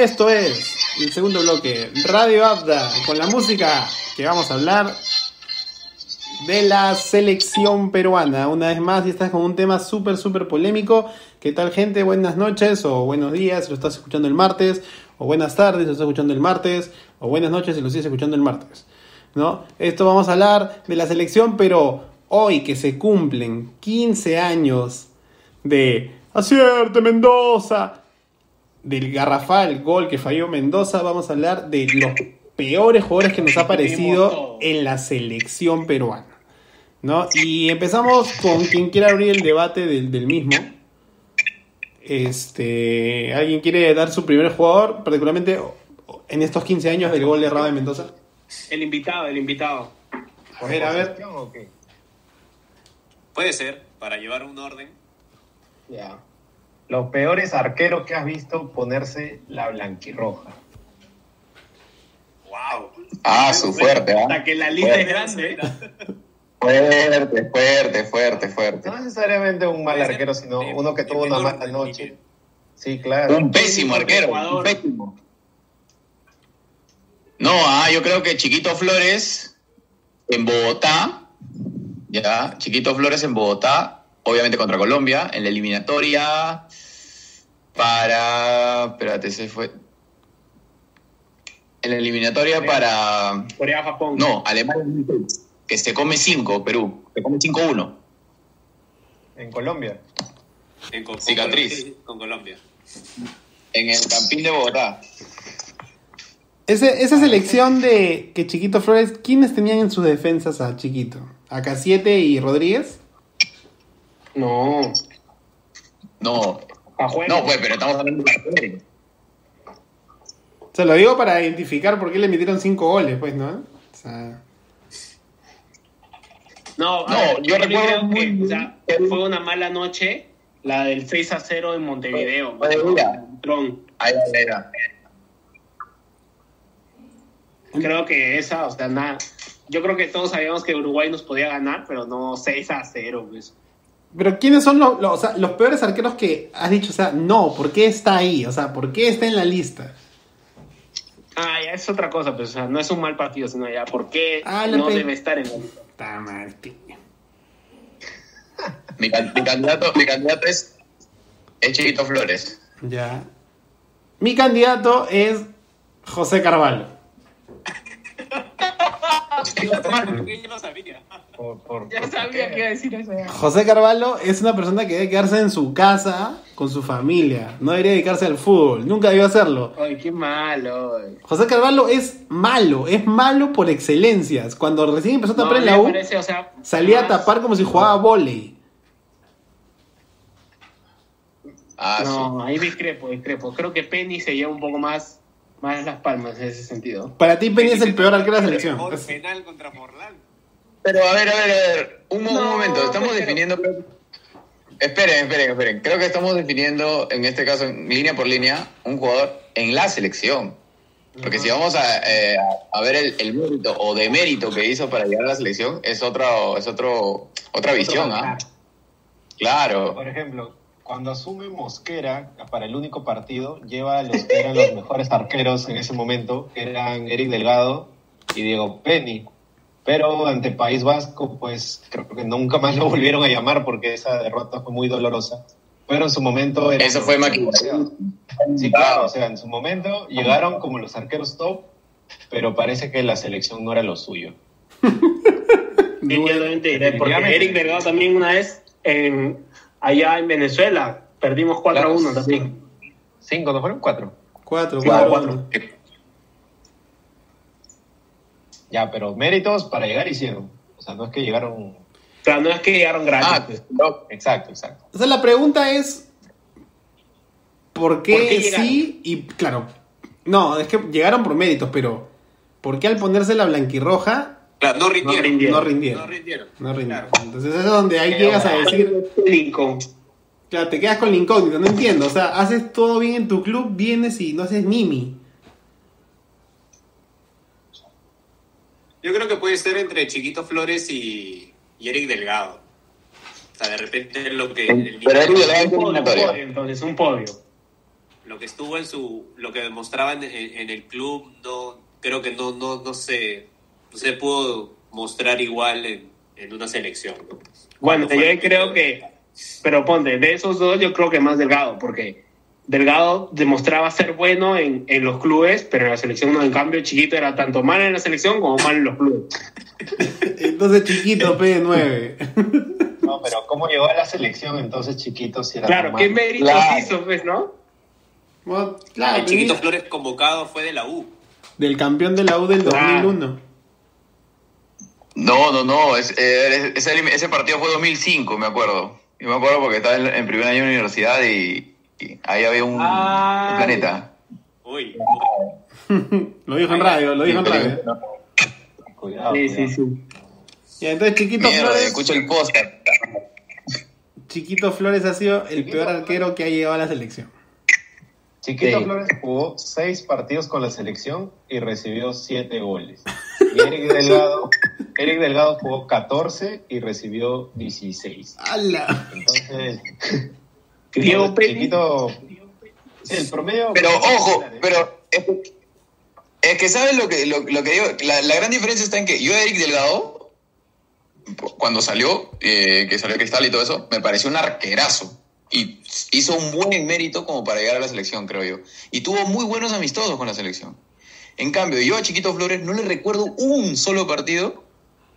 Esto es el segundo bloque, Radio Abda, con la música que vamos a hablar de la selección peruana. Una vez más, y estás con un tema súper, súper polémico. ¿Qué tal, gente? Buenas noches o buenos días si lo estás escuchando el martes, o buenas tardes si lo estás escuchando el martes, o buenas noches si lo estás escuchando el martes. ¿No? Esto vamos a hablar de la selección, pero hoy que se cumplen 15 años de Acierte Mendoza, del garrafal gol que falló Mendoza, vamos a hablar de los peores jugadores que nos ha parecido en la selección peruana. ¿no? Y empezamos con quien quiera abrir el debate del, del mismo. Este, ¿Alguien quiere dar su primer jugador, particularmente en estos 15 años del gol errado de Mendoza? El invitado, el invitado. A ver, a ver. Puede ser, para llevar un orden. Ya. Los peores arqueros que has visto ponerse la blanquirroja. ¡Wow! Ah, su fuerte, ¿ah? Hasta que la lista Fuerte. es grande. Fuerte, fuerte, fuerte, fuerte. No necesariamente un mal arquero, sino de- uno que tuvo una mala noche. Sí, claro. Un pésimo arquero, un pésimo. No, ah, yo creo que Chiquito Flores en Bogotá, ya, Chiquito Flores en Bogotá, obviamente contra Colombia, en la eliminatoria para, espérate, se fue. En la eliminatoria para, Corea-Japón. no, Alemania, que se come 5, Perú, se come 5-1. En Colombia. En con, Cicatriz. Colombia- Con Colombia. En el Campín de Bogotá. Ese- esa selección de que Chiquito Flores, ¿quiénes tenían en sus defensas a Chiquito? ¿A Casiete y Rodríguez? No. No, no, pues, pero estamos hablando de arquero. Se lo digo para identificar por qué le metieron 5 goles, pues, ¿no? O sea, No, No, ver, yo recuerdo creo que muy o sea, fue una mala noche la del 6 a 0 en Montevideo. Mira. Ahí era. Creo que esa, o sea, nada. Yo creo que todos sabíamos que Uruguay nos podía ganar, pero no 6 a 0. Pues. Pero ¿quiénes son los, los, o sea, los peores arqueros que has dicho? O sea, no, ¿por qué está ahí? O sea, ¿por qué está en la lista? Ah, ya es otra cosa, pues, o sea, no es un mal partido, sino ya, ¿por qué Ah, no pe- debe estar en la lista? Está mal, tío. Mi, can- mi candidato, mi candidato es, es Chiquito Flores. Ya. Mi candidato es José Carvalho. Yo no sabía. Por, por- Ya por- sabía ¿por que iba a decir eso. José Carvalho es una persona que debe quedarse en su casa con su familia. No debería dedicarse al fútbol. Nunca debió hacerlo. Ay, qué malo. ay. José Carvalho es malo. Es malo por excelencias. Cuando recién empezó a tapar No, en la U, parece, o sea, salía a tapar como si jugaba volei. Ah, No, ahí discrepo, discrepo. Creo que Penny se lleva un poco más, más las palmas en ese sentido. Para ti, Penny es el peor arquero de la selección. Penal contra Morlán. Pero a ver, a ver, a ver. Un, momento, estamos pero- definiendo. Esperen, esperen, esperen. Creo que estamos definiendo, en este caso, en línea por línea, un jugador en la selección. Porque si vamos a, eh, a ver el, el mérito o demérito que hizo para llegar a la selección, es otro, es otro, otra visión, ¿ah? Claro. Por ejemplo, cuando asume Mosquera para el único partido, lleva a los que eran los mejores arqueros en ese momento, que eran Eric Delgado y Diego Penny. Pero ante País Vasco, pues creo que nunca más lo volvieron a llamar porque esa derrota fue muy dolorosa. Pero en su momento... eran Eso fue los- maquillación. Sí, claro, o sea, en su momento llegaron como los arqueros top, pero parece que la selección no era lo suyo. Definitivamente, porque. Eric Delgado también una vez en, allá en Venezuela perdimos 4 a 1 también. ¿Cinco, no fueron? Cuatro. Cuatro, Cuatro, cuatro. Ya, pero méritos para llegar hicieron. O sea, no es que llegaron... O sea, no es que llegaron gratis. Ah, pues. no. Exacto, exacto. O sea, la pregunta es. ¿Por qué, ¿Por qué llegaron? sí? Y claro. No, es que llegaron por méritos, pero. ¿Por qué al ponerse la blanquirroja Claro, no rindieron. rindieron. no rindieron? No rindieron. No rindieron. Claro. Entonces es donde ahí llegas a decir. Lincoln. Claro, te quedas con la incógnita, no entiendo. O sea, haces todo bien en tu club, vienes y no haces Mimi. Yo creo que puede ser entre Chiquito Flores y, y Eric Delgado. O sea, de repente lo que... el Pero Eric Delgado- Un podio, un podio, entonces, un podio. lo que estuvo en su, lo que demostraba en, el club, no, creo que no, no, no se, no se pudo mostrar igual en, en una selección. ¿no? Bueno, yo creo que, pero ponte, de esos dos yo creo que más Delgado, porque Delgado demostraba ser bueno en, en los clubes, pero en la selección no, en cambio Chiquito era tanto mal en la selección como mal en los clubes. Entonces, chiquito, P9. No, pero ¿cómo llegó a la selección entonces chiquito si era Claro, ¿qué méritos Claro. hizo, pues, no? Bueno, el claro, Chiquito Flores convocado fue de la U. del campeón de la U del Claro. 2001. No, no, no. es- eh, ese, ese partido fue 2005, me acuerdo. Yo me acuerdo porque estaba en, en primer año de universidad y, y ahí había un, un planeta. Uy, lo dijo en radio, lo dijo en radio. Cuidado, Sí, cuidado. sí, sí. Ya, entonces Chiquito Mierda, Flores, escucho el podcast. Chiquito Flores ha sido el Chiquito peor arquero que ha llegado a la selección. Chiquito Sí. Flores jugó seis partidos con la selección y recibió siete goles. Y Eric Delgado, Eric Delgado jugó 14 y recibió 16. ¡Hala! Entonces, Diego el promedio. Pero ojo, pero es, es que sabes lo que, lo, lo que digo, la, la gran diferencia está en que yo Eric Delgado, cuando salió, eh, que salió Cristal y todo eso, me pareció un arquerazo. Y hizo un buen mérito como para llegar a la selección, creo yo. Y tuvo muy buenos amistosos con la selección. En cambio, yo a Chiquito Flores no le recuerdo un solo partido,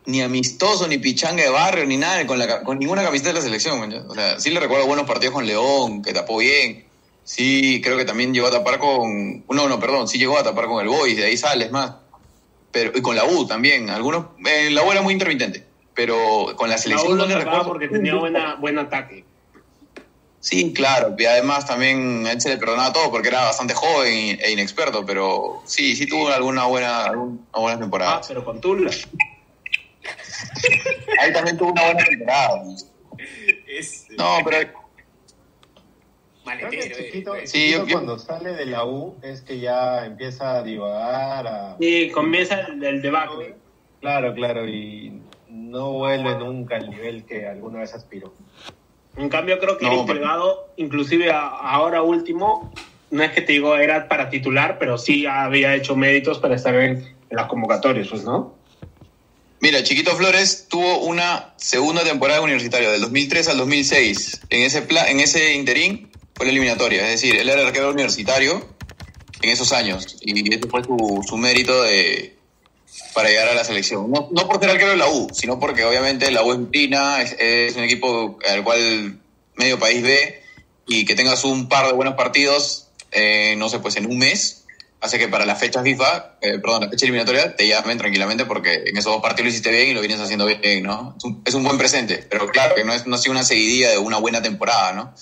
ni amistoso, ni pichanga de barrio, ni nada, con, la, con ninguna camiseta de la selección. O sea, sí le recuerdo buenos partidos con León, que tapó bien. Sí, creo que también llegó a tapar con... No, no, perdón, sí llegó a tapar con el Boys, de ahí sales más. Pero, y con la U también. Algunos, eh, la U era muy intermitente, pero con la La selección U no le recuerdo. porque tenía buena, buen ataque. Sí, claro, y además también a él se le perdonaba todo porque era bastante joven e inexperto, pero sí, sí tuvo alguna buena, alguna buena Ah, temporada. pero con Tula. Ahí también tuvo una buena temporada. es No, pero Creo que maletero. eh, Chiquito, eh. Sí, yo- yo- cuando sale de la U es que ya empieza a divagar, a... Y comienza el, el debacle. Claro, claro, y no vuelve nunca al nivel que alguna vez aspiró. En cambio, creo que No, Eric pero- inclusive a- ahora último, no es que te digo era para titular, pero sí había hecho méritos para estar en, en las convocatorias, pues, ¿no? Mira, Chiquito Flores tuvo una segunda temporada universitaria, del 2003 al 2006. En ese, pla- en ese interín fue la eliminatoria, es decir, él era arquero universitario en esos años. Y ese fue su, su mérito de, para llegar a la selección. No, no por ser arquero de la U, sino porque obviamente la U es es, es un equipo al cual medio país ve y que tengas un par de buenos partidos, eh, no sé, pues en un mes, hace que para la fecha FIFA, eh, perdón, la fecha eliminatoria, te llamen tranquilamente porque en esos dos partidos lo hiciste bien y lo vienes haciendo bien, ¿no? Es un, es un buen presente, pero claro que no, es, no ha sido una seguidilla de una buena temporada, ¿no?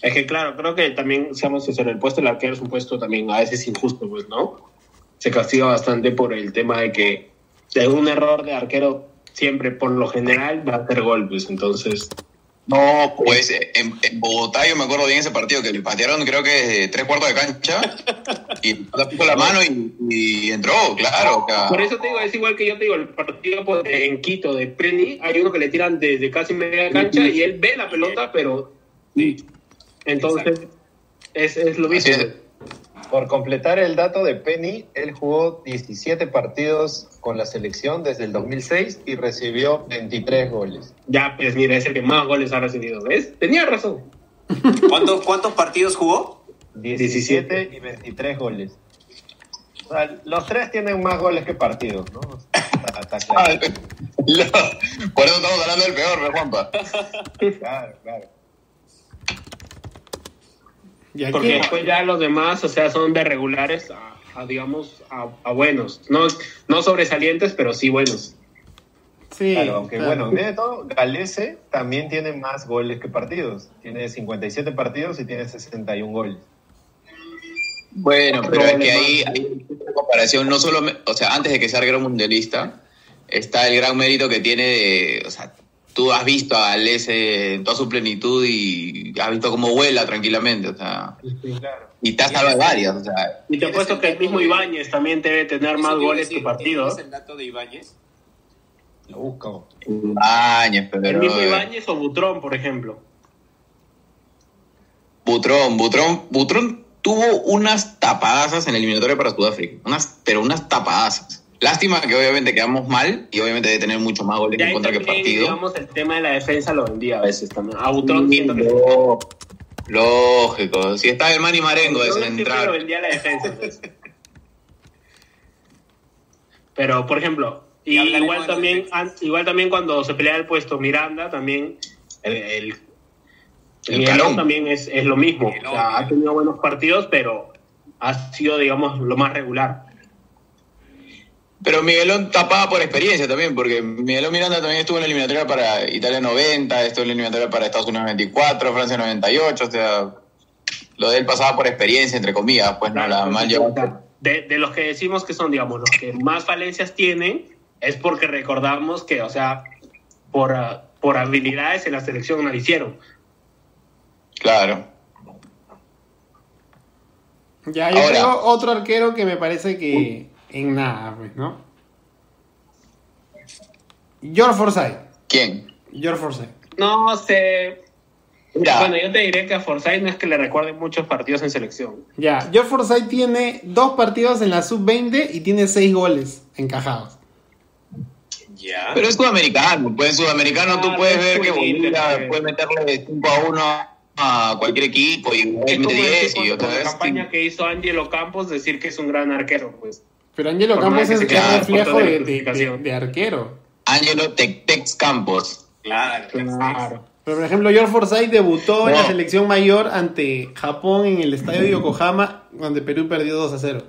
Es que, claro, creo que también, seamos sinceros, el puesto del arquero es un puesto también a veces injusto, pues, ¿no? Se castiga bastante por el tema de que de un error de arquero siempre, por lo general, va a hacer gol, pues, entonces... No, pues en, en Bogotá yo me acuerdo bien ese partido que le patearon creo que desde tres cuartos de cancha y le puso la mano y, y entró, claro. Por eso te digo, es igual que yo te digo, el partido pues, en Quito de Preni, hay uno que le tiran desde casi media cancha y él ve la pelota, pero... Sí. Entonces, es, es lo mismo. Por completar el dato de Penny, él jugó 17 partidos con la selección desde el 2006 y recibió 23 goles. Ya, pues mira, es el que más goles ha recibido, ¿ves? Tenía razón. ¿Cuántos, ¿Cuántos partidos jugó? 17 y 23 goles. O sea, los tres tienen más goles que partidos, ¿no? Está, está Ah, claro. lo- por eso estamos hablando del peor, ¿no, Juanpa? claro, claro. Y aquí, Porque después ya los demás, o sea, son de regulares a, a, digamos, a, a buenos. No, no sobresalientes, pero sí buenos. sí, Claro, aunque claro. bueno, de todo, Galese también tiene más goles que partidos. Tiene 57 partidos y tiene 61 goles. Bueno, pero es que ahí hay una comparación, no solo, me- o sea, antes de que sea arquero mundialista, está el gran mérito que tiene de, o sea, tú has visto a Alese en toda su plenitud y has visto cómo vuela tranquilamente, o sea, Claro. y te has salvado varias, o sea, Y te apuesto que el mismo Ibáñez también debe tener más goles que partidos. ¿tienes el dato de Ibáñez? Lo busco. años, pero... El mismo eh, Ibáñez o Butrón, por ejemplo. Butrón, Butrón, Butrón tuvo unas tapadazas en el eliminatorio para Sudáfrica, unas, pero unas tapadazas. Lástima que obviamente quedamos mal y obviamente de tener mucho más goles en contra que partido. digamos, el tema de la defensa lo vendía a veces también. Siento que... Lo- Lógico, si está el Manny Marengo de siempre lo central. vendía la defensa. pues. Pero, por ejemplo, y igual también, igual también cuando se pelea el puesto Miranda, también el, el, El también es, es lo mismo. O sea, ha tenido buenos partidos, pero ha sido, digamos, lo más regular. Pero Miguelón tapaba por experiencia también, porque Miguelón Miranda también estuvo en la eliminatoria para Italia 90, estuvo en la eliminatoria para Estados Unidos 94, Francia 98, o sea, lo de él pasaba por experiencia, entre comillas, pues no la mal llevaba. de, de los que decimos que son, digamos, los que más falencias tienen, es porque recordamos que, o sea, por, ah, por habilidades en la selección no la hicieron. Claro. Ya, yo Ahora. tengo otro arquero que me parece que en nada, pues, ¿no? George Forsyth. ¿Quién? George Forsyth. No sé. Mira, Bueno, yo te diré que a Forsyth no es que le recuerden muchos partidos en selección. Ya, George Forsyth tiene dos partidos en la sub-20 y tiene seis goles encajados. Ya. pero es sudamericano, pues en sudamericano tú Ah, puedes es ver que Bolivia puede meterle 5 a 1 a cualquier equipo y Es mete como 10 decir y otra con la vez. campaña que hizo Angelo Campos decir que es un gran arquero, pues. Pero Angelo Por Campos es el reflejo de de, de- arquero. Ángelo Tectex Campos. Claro. Claro. Pero por ejemplo, George Forsyth debutó en la selección mayor ante Japón en el estadio de Yokohama, donde Perú perdió 2 a 0.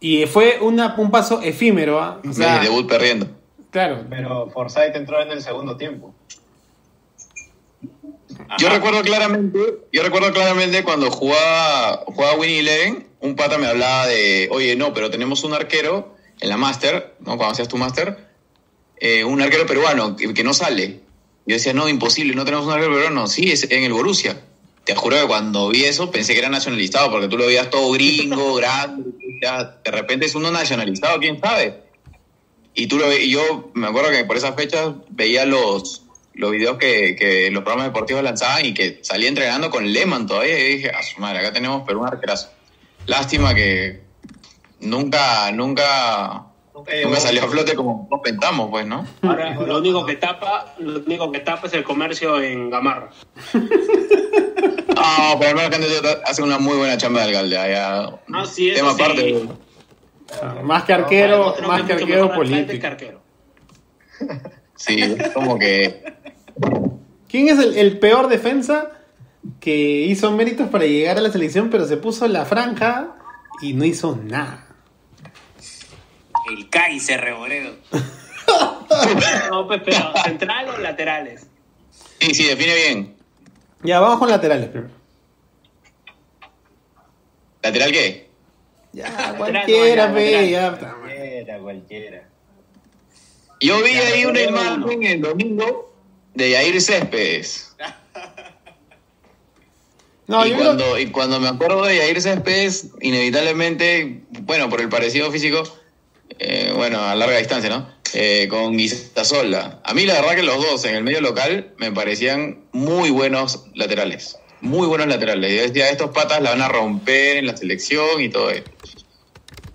Y fue una, un paso efímero, ¿ah? O sea, Mi debut perdiendo. claro. Pero Forsyth entró en el segundo tiempo. Yo recuerdo claramente, yo recuerdo claramente cuando jugaba, jugaba Winnie Eleven, un pata me hablaba de, oye, no, pero tenemos un arquero en la Master, ¿no? Cuando hacías tu Master, eh, un arquero peruano que, que no sale. Yo decía, no, imposible, no tenemos un arquero peruano. Sí, es en el Borussia. Te juro que cuando vi eso pensé que era nacionalizado, porque tú lo veías todo gringo, grande, ya, de repente es uno nacionalizado, quién sabe. Y tú lo ve- y yo me acuerdo que por esas fechas veía los, los videos que, que los programas deportivos lanzaban y que salía entrenando con Lehmann todavía y dije, a su madre, acá tenemos Perú un arquerazo. Lástima que nunca, nunca, Nunca salió a flote como nos pensamos, pues, ¿no? Ahora, lo único que tapa, lo único que tapa es el comercio en Gamarra. No, pero al menos Candidato hace una muy buena chamba de alcalde. Ah, sí, eso Tema sí. aparte. Ah, Más que arquero, más que arquero que político. arquero. Sí, es como que ¿Quién es el, el peor defensa que hizo méritos para llegar a la selección, pero se puso la franja y no hizo nada? El Kaiser Reboredo. No, pues, pero central o laterales. Sí, sí, define bien. Ya, vamos con laterales primero. ¿Lateral qué? Ya, cualquiera, no, ya, pe, lateral. ya. Cualquiera, cualquiera. Yo vi ahí una imagen el domingo de Yair Céspedes. No, y, creo- cuando, y cuando me acuerdo de Yair Céspedes, inevitablemente, bueno, por el parecido físico, eh, bueno, a larga distancia, ¿no? Eh, con Guisasola. A mí la verdad que los dos en el medio local me parecían muy buenos laterales. Muy buenos laterales. Yo decía, estos patas la van a romper en la selección y todo eso.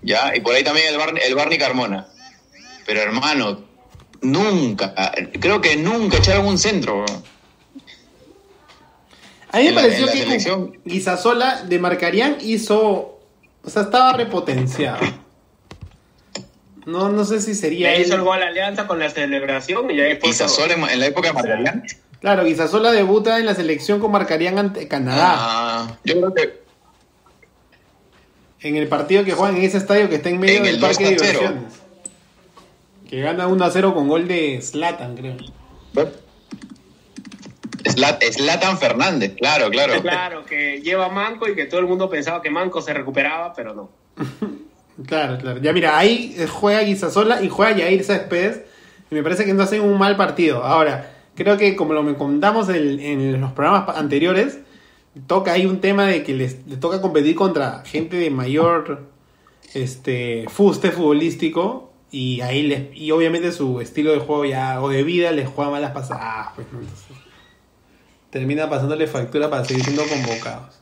¿Ya? Y por ahí también el, Bar- el Barney Carmona. Pero hermano, nunca, creo que nunca echaron un centro. bro. A mí me en la- pareció en la que Guisasola de Marcarián hizo. O sea, estaba repotenciado. No, no sé si sería. Le hizo el gol a Alianza con la celebración y ya después. Guisasola en, en la época de Margarián. Claro, Guisasola debuta en la selección con Marcarián ante Canadá. Ah, yo creo que En el partido que juegan en ese estadio que está en medio En del el parque de 2 a 0. diversiones. Que gana 1 a 0 con gol de Slatan, creo. Zlatan Fernández, claro, claro. Claro, que lleva Manco y que todo el mundo pensaba que Manco se recuperaba, pero no. Claro, claro. Ya mira, ahí eh, juega Guisasola y juega Yair Céspedes. Y me parece que no hacen un mal partido. Ahora, creo que como lo me contamos el- en los programas anteriores, toca ahí un tema de que les, les toca competir contra gente de mayor este fuste futbolístico. Y ahí les, y obviamente su estilo de juego ya, o de vida les juega malas pasadas. Pues, termina pasándole factura para seguir siendo convocados.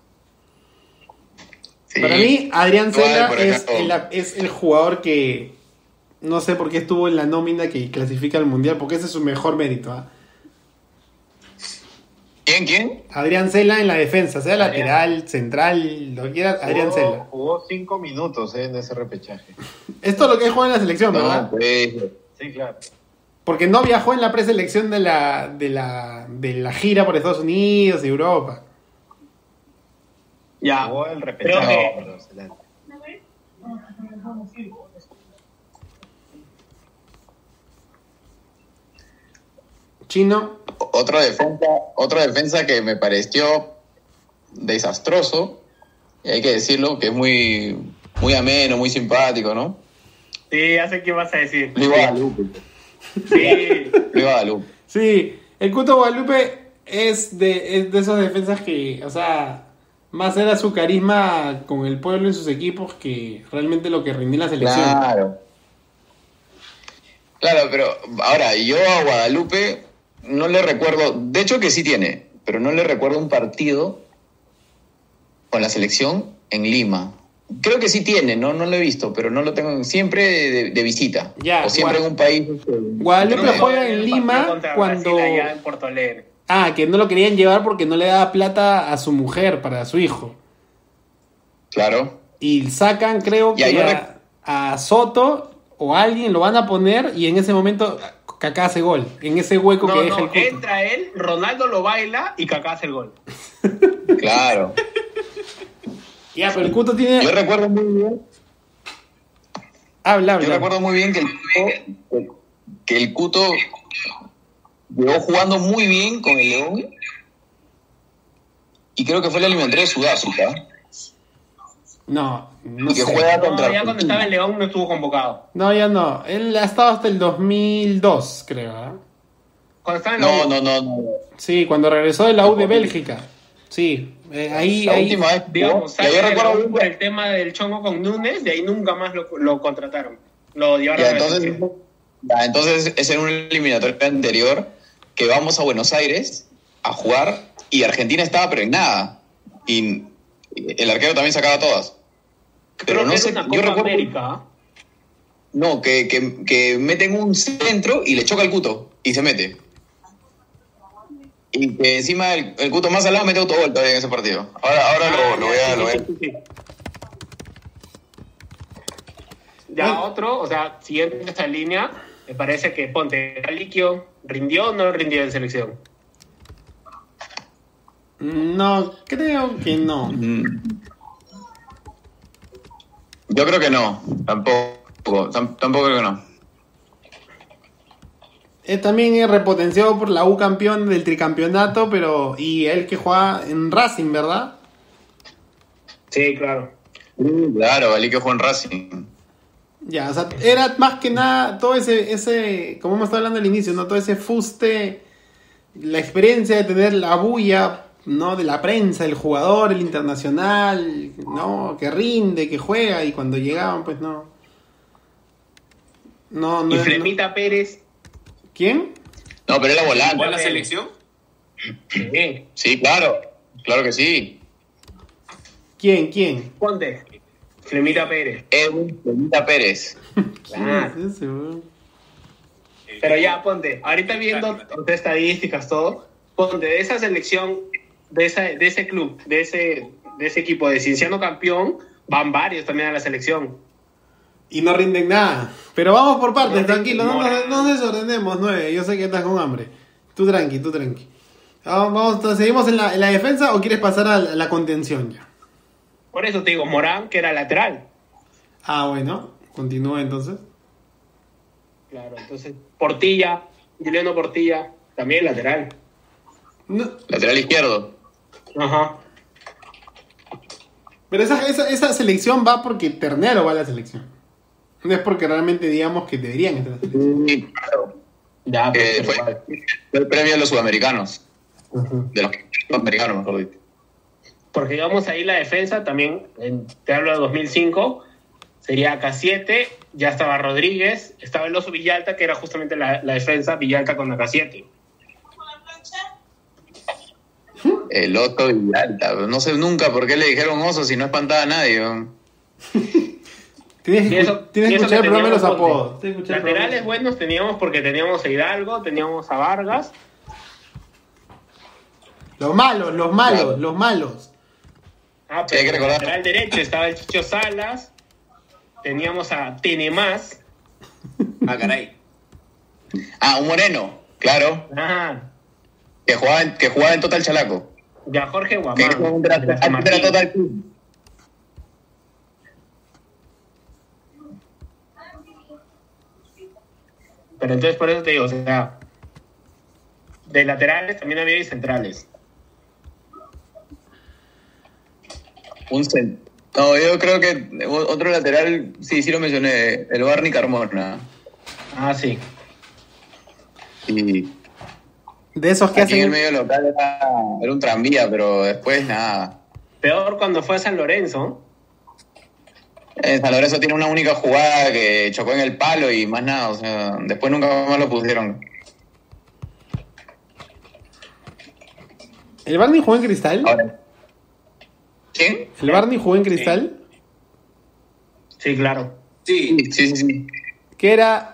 Sí. Para mí, Adrián Cela es el, es el jugador que no sé por qué estuvo en la nómina que clasifica al mundial, porque ese es su mejor mérito. ¿ah? ¿Quién, quién? Adrián Cela en la defensa, sea lateral, central, lo que quiera, Adrián Jugó- Cela. Jugó cinco minutos eh, en ese repechaje. Esto es lo que juega en la selección, ¿verdad? No, pues, Sí, claro. Porque no viajó en la preselección de la, de la, de la gira por Estados Unidos y Europa. Ya. Jugó el repechaje. Chino, otro defensa, otro defensa que me pareció desastroso, y hay que decirlo, que es muy, muy ameno, muy simpático, ¿no? Sí, ya sé qué vas a decir. Guadalupe. Sí. Guadalupe. Sí, el Cuto Guadalupe es de, es de esos defensas que, o sea, más era su carisma con el pueblo y sus equipos que realmente lo que rindió la selección. Claro. Claro, pero ahora, yo a Guadalupe no le recuerdo, de hecho que sí tiene, pero no le recuerdo un partido con la selección en Lima. Creo que sí tiene, no, no lo he visto, pero no lo tengo siempre de, de visita. Ya, o siempre en un país. Guadalupe juega en Lima cuando... Brasil allá en Porto Alegre. Ah, que no lo querían llevar porque no le daba plata a su mujer para su hijo. Claro. Y sacan, creo Y que a, a Soto o a alguien lo van a poner y en ese momento Kaká hace gol. En ese hueco No, que deja no, el Cuto. entra él, Ronaldo lo baila y Kaká hace el gol. Claro. Ya, pero el Cuto tiene... Yo recuerdo muy bien Habla, Yo habla. recuerdo muy bien que el Cuto, que el Cuto llegó jugando muy bien con el León. Y creo que fue la eliminatoria de Sudáfrica. No, no y que sé. juega No, contra ya cuando estaba en León no estuvo convocado. No, ya no. Él ha estado hasta el 2002, creo. ¿ah? Cuando estaba en No, León, no, no, no. Sí, cuando regresó de la U de Bélgica. Sí, eh, ahí, La ahí. última vez digamos, yo recuerdo por el tema del chongo con Núñez, de ahí nunca más lo, lo contrataron. Lo llevaron Ya, a la entonces, ya, entonces es en un eliminatorio anterior que vamos a Buenos Aires a jugar y Argentina estaba pero en nada. Y el arquero también sacaba todas. Pero Creo no sé, yo recuerdo América. no, que, que, que meten un centro y le choca el cuto y se mete. Y que encima el, el cuto más al lado mete autogol todavía en ese partido. Ahora, ahora lo, lo voy a... Lo voy a- sí, sí, sí. Ya otro, o sea, siguiendo esta línea, me parece que Ponte Aliquio rindió o no rindió en selección. No, creo que no. Mm. Yo creo que no, tampoco, tam- tampoco creo que no. Eh, también es repotenciado por la U campeón del tricampeonato, pero. Y él que juega en Racing, ¿verdad? Sí, claro. Claro, Ali que jugó en Racing. Ya, o sea, era más que nada todo ese, ese, como hemos estado hablando al inicio, ¿no? Todo ese fuste, la experiencia de tener la bulla, ¿no? De la prensa, el jugador, el internacional, ¿no? Que rinde, que juega, y cuando llegaban, pues no. No, no. Y no- Flemita Pérez, ¿Quién? No, pero era volante. ¿Fue a la selección? sí. Sí, claro, claro que sí. ¿Quién? ¿Quién? Ponte. Flemita Pérez. Edwin Benita Pérez. Claro. ¿Quién es ese, weón? El- Pero ya, ponte, ahorita viendo tus estadísticas, todo, ponte de esa selección, de, esa, de ese club, de ese, de ese equipo de Cienciano campeón, van varios también a la selección. Y no rinden nada. Pero vamos por partes, No tranquilo, no, nos- no nos desordenemos, nueve. Yo sé que estás con hambre. Tú tranqui, tú tranqui. Vamos, vamos, ¿seguimos en la, en la defensa o quieres pasar a la, a la contención ya? Por eso te digo, Morán, que era lateral. Ah, bueno, continúa entonces. Claro, entonces, Portilla, Juliano Portilla, también lateral. No, Lateral izquierdo. Ajá. pero esa, esa, esa selección va porque Ternero va a la selección. No es porque realmente digamos que deberían estar en la selección. Sí, claro. Ya, Eh, pero fue, el premio a los sudamericanos. De los sudamericanos, mejor dicho. Porque digamos ahí la defensa también, en, te hablo de 2005, sería K7, ya estaba Rodríguez, estaba el oso Villalta, que era justamente la, la defensa Villalta con la K7. el Otto y Alta. No sé nunca por qué le dijeron oso si no espantaba a nadie. Tienes que, Y eso- tienes y que eso escuchar el que programa de los apodos. Que el. Laterales buenos teníamos porque teníamos a Hidalgo, teníamos a Vargas. Los malos, los malos, los malos. Ah, Sí, que pero recordar. lateral derecho estaba el Chicho Salas. Teníamos a Tenemás. Ah, caray. Ah, un moreno, claro, Ah, que jugaba en, que jugaba en Total Chalaco. y a Jorge Que Guamán. San era Martín. Total Club. Pero entonces por eso te digo, o sea, de laterales también había y centrales. Un cen- No, yo creo que otro lateral, sí, sí lo mencioné, el Barney Carmona. Ah, sí. Y De esos que aquí en el hacen. medio local era, era un tranvía, pero después nada. Peor cuando fue a San Lorenzo. En San Lorenzo tiene una única jugada que chocó en el palo y más nada, o sea, después nunca más lo pusieron. ¿El Barney jugó en cristal? Ahora, ¿Quién? ¿El Barney jugó en cristal? Sí, claro. Sí, Sí, sí, sí. ¿Qué era?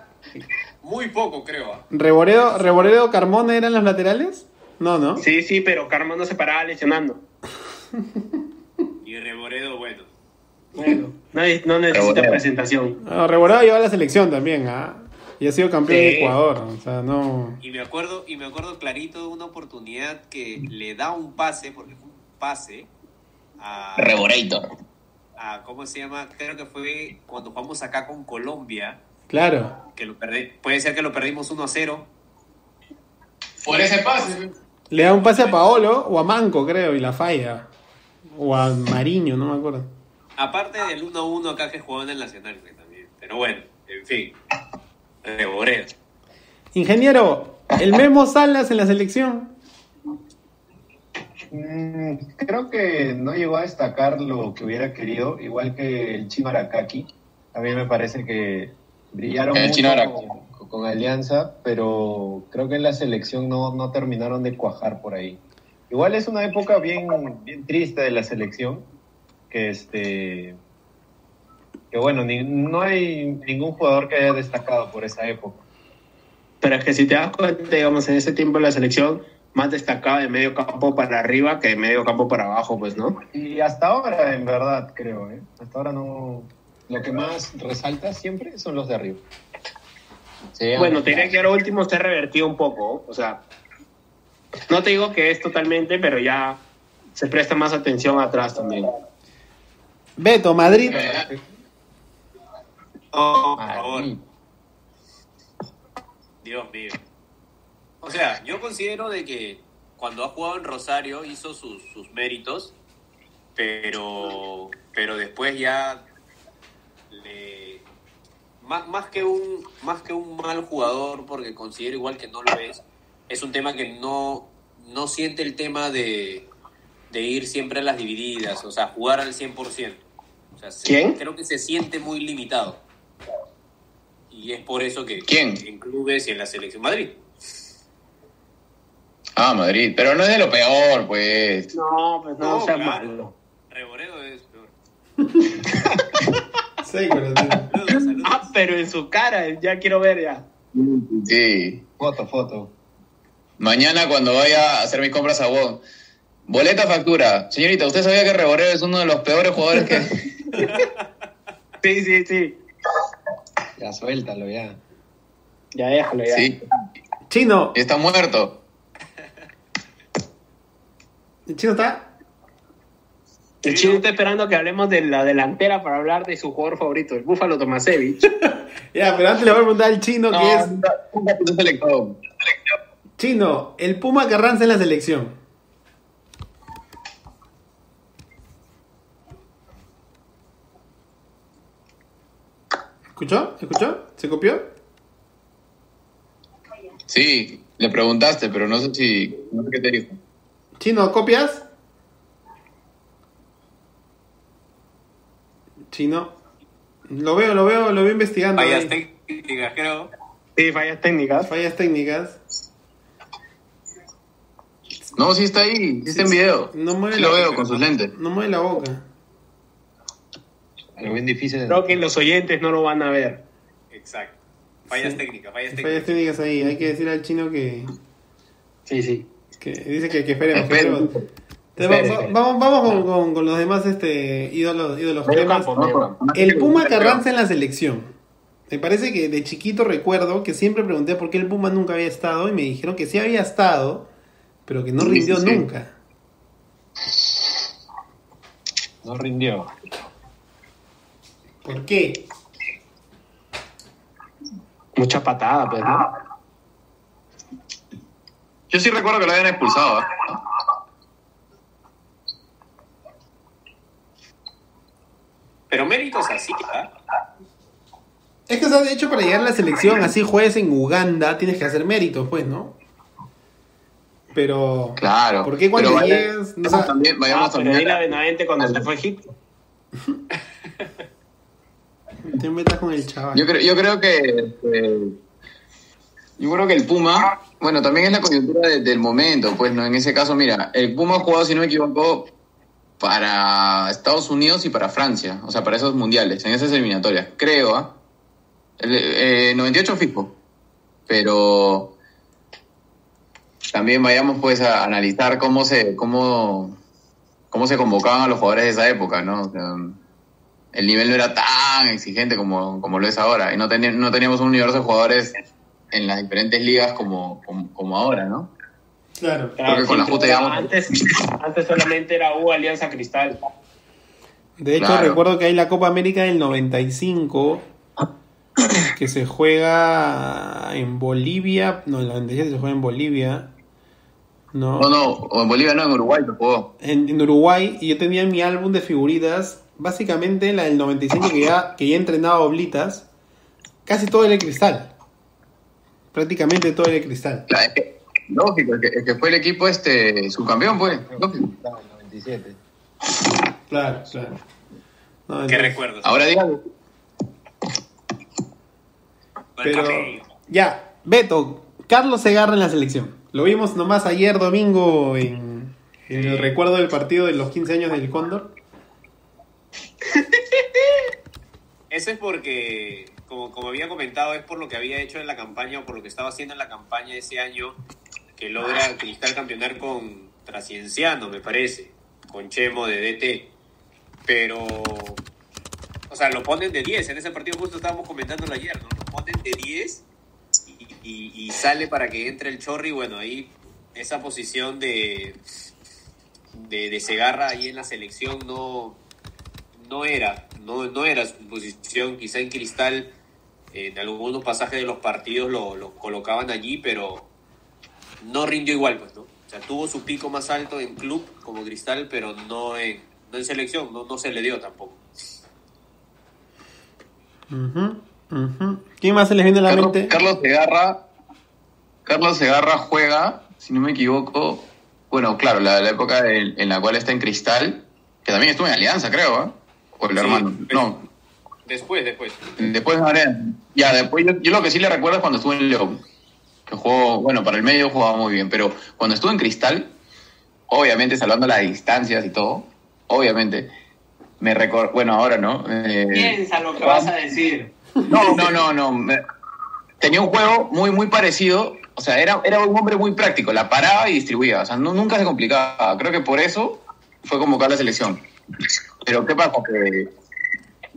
muy poco creo. ah. ¿Reboredo, Reboredo Carmona eran los laterales? No, ¿no? Sí, sí, pero Carmen no se paraba lesionando. Bueno. No, necesita presentación. No, lleva a la selección también, ¿ah? Y ha sido campeón Sí. de Ecuador. O sea, no. Y me acuerdo, y me acuerdo clarito de una oportunidad que le da un pase, porque fue un pase, a, Reborator. a- ¿cómo se llama? Creo que fue cuando jugamos acá con Colombia, Claro. que lo perdí, puede ser que lo perdimos 1 a 0. Por ese pase. Le da un pase a Paolo o a Manco, creo, y la falla. O a Mariño, no me acuerdo. Aparte del 1 a 1 acá que jugaba en el Nacional que también. Pero bueno, en fin. Reboredo. Ingeniero, el Memo Salas en la selección. Mm, creo que no llegó a destacar lo que hubiera querido, igual que el Chino Arakaki. A mí me parece que brillaron El mucho Chino Araki. con, con Alianza, pero creo que en la selección no, no terminaron de cuajar por ahí. Igual es una época bien, bien triste de la selección, que este que bueno, ni- no hay ningún jugador que haya destacado por esa época. Pero es que si te das cuenta, digamos, en ese tiempo la selección más destacaba de medio campo para arriba que de medio campo para abajo, pues, ¿no? Y hasta ahora, en verdad, creo, ¿eh? Hasta ahora no... Lo que más resalta siempre son los de arriba. Sí, Bueno, te diré que ahora último se ha revertido un poco. O sea, no te digo que es totalmente, pero ya se presta más atención atrás también. Beto, Madrid. Oh, por favor. Dios mío. O sea, yo considero de que cuando ha jugado en Rosario hizo sus, sus méritos, pero, pero después ya le, más, más que un más que un mal jugador, porque considero igual que no lo es, es un tema que no, no siente el tema de, de ir siempre a las divididas, o sea, jugar al 100%. O sea, se- ¿Quién? Creo que se siente muy limitado. Y es por eso que ¿Quién? en clubes y en la selección Madrid. Ah, Madrid. Pero no es de lo peor, pues. No, pues no, No, sea claro. malo. Reboredo es peor. Sí, pero. Saludos, saludos. Ah, pero en su cara, ya quiero ver ya. Sí. Foto, foto. Mañana cuando vaya a hacer mis compras a Wong. Boleta factura. Señorita, ¿usted sabía que Reboreo es uno de los peores jugadores que... Sí, sí, sí. Ya, suéltalo, ya. Ya déjalo ya. Sí, Chino, está muerto. ¿el chino está? El chino está esperando que hablemos de la delantera para hablar de su jugador favorito, el Búfalo Tomasevich. Ya, pero antes le voy a preguntar al chino No, que es. Chino, el Puma Carranza en la selección. ¿Escuchó? ¿Escuchó? ¿Se copió? Sí, le preguntaste, pero no sé si... No sé qué te dijo. Chino, ¿copias? Chino. Lo veo, lo veo, lo veo investigando. Fallas ahí. técnicas, creo. Sí, fallas técnicas. Fallas técnicas. No sí está ahí, sí está en video. No mueve Sí la lo veo boca. con sus lentes. No mueve la boca. Algo bien difícil. Creo que los oyentes no lo van a ver. Exacto. Fallas Sí. técnicas, fallas Fallas técnicas. técnicas ahí. Hay que decir al chino que, Sí, sí. que dice que, que esperemos. que Esperen. esperen. vamos vamos con, con- con los demás este, ídolos, ídolos temas. campo. El Puma Carranza en la selección. Me parece que de chiquito recuerdo que siempre pregunté por qué el Puma nunca había estado y me dijeron que sí había estado, pero que no Sí, rindió sí, sí. nunca. No rindió. ¿Por qué? Mucha patada, pues, ¿no? Yo sí recuerdo que lo habían expulsado. ¿eh? Pero méritos así, ¿ah? Es que, o sea, de hecho, para llegar a la selección, así juegues en Uganda, tienes que hacer méritos, pues, ¿no? Pero. Claro. ¿Por qué cuando Pero vaya- llegas.? o sea, también, vayamos Ah, pero también. dile a Benavente cuando se fue a Egipto. Yo creo, yo creo que eh, yo creo que el Puma, bueno, también es la coyuntura de- del momento, pues no, en ese caso, mira, el Puma ha jugado, si no me equivoco, para Estados Unidos y para Francia, o sea, para esos mundiales, en esas eliminatorias, creo, ¿ah? El, eh, 98 fijo, pero también vayamos pues a analizar cómo se, cómo, cómo se convocaban a los jugadores de esa época, ¿no? El nivel no era tan exigente como, como lo es ahora. Y no, teni- no teníamos un universo de jugadores en las diferentes ligas como, como, como ahora, ¿no? Claro. Creo que con la justa llegamos. Antes, antes solamente era U Alianza Cristal. De hecho, Claro. recuerdo que hay la Copa América del 95 que se juega en Bolivia. No, el 97 se juega en Bolivia. No. No, no, en Bolivia no, en Uruguay se jugó. En, en Uruguay. Y yo tenía en mi álbum de figuritas, básicamente la del 95 que ya, que ya entrenaba oblitas. Casi todo era de cristal. Prácticamente todo era de cristal. Claro, es que- lógico, es que, que fue el equipo este subcampeón, pues. Lógico. Claro, el 97. Claro, claro. No, ¿Qué recuerdos? Ahora dígame. Pero ya, Beto, Carlos Segarra en la selección. Lo vimos nomás ayer domingo en, en el recuerdo del partido de los 15 años del Cóndor. Eso es porque, como, había comentado, es por lo que había hecho en la campaña o por lo que estaba haciendo en la campaña ese año que logra Cristal campeonar con Trascienciano, me parece, con Chemo de DT. Pero, o sea, lo ponen de 10. En ese partido justo estábamos comentándolo ayer, ¿no? Lo ponen de 10 y, sale para que entre el Chorri. Bueno, ahí esa posición de, de, de ahí en la selección no, no era, no, no era su posición, quizá en Cristal en algunos pasajes de los partidos lo, lo colocaban allí, pero no rindió igual, pues, ¿no? O sea, tuvo su pico más alto en club como Cristal, pero no en, no en selección, no, no se le dio tampoco. ¿Quién más se les viene a la Carlos, mente? Carlos Segarra. Carlos Segarra juega, si no me equivoco. Bueno, claro, la, la época en, en la cual está en Cristal, que también estuvo en Alianza, creo, ¿eh? O el Sí, hermano. pero- No, Después, después. Después. Ya, después yo, yo lo que sí le recuerdo es cuando estuvo en León. Que jugó, bueno, para el medio jugaba muy bien, pero cuando estuvo en Cristal, obviamente salvando las distancias y todo, obviamente, me recuerdo, bueno, ahora no. eh, Piensa lo que vas a decir. no, no, no, no. me- tenía un juego muy, muy parecido. O sea, era, era un hombre muy práctico. La paraba y distribuía. O sea, no, nunca se complicaba. Creo que por eso fue convocado a la selección. Pero ¿qué pasa? Que,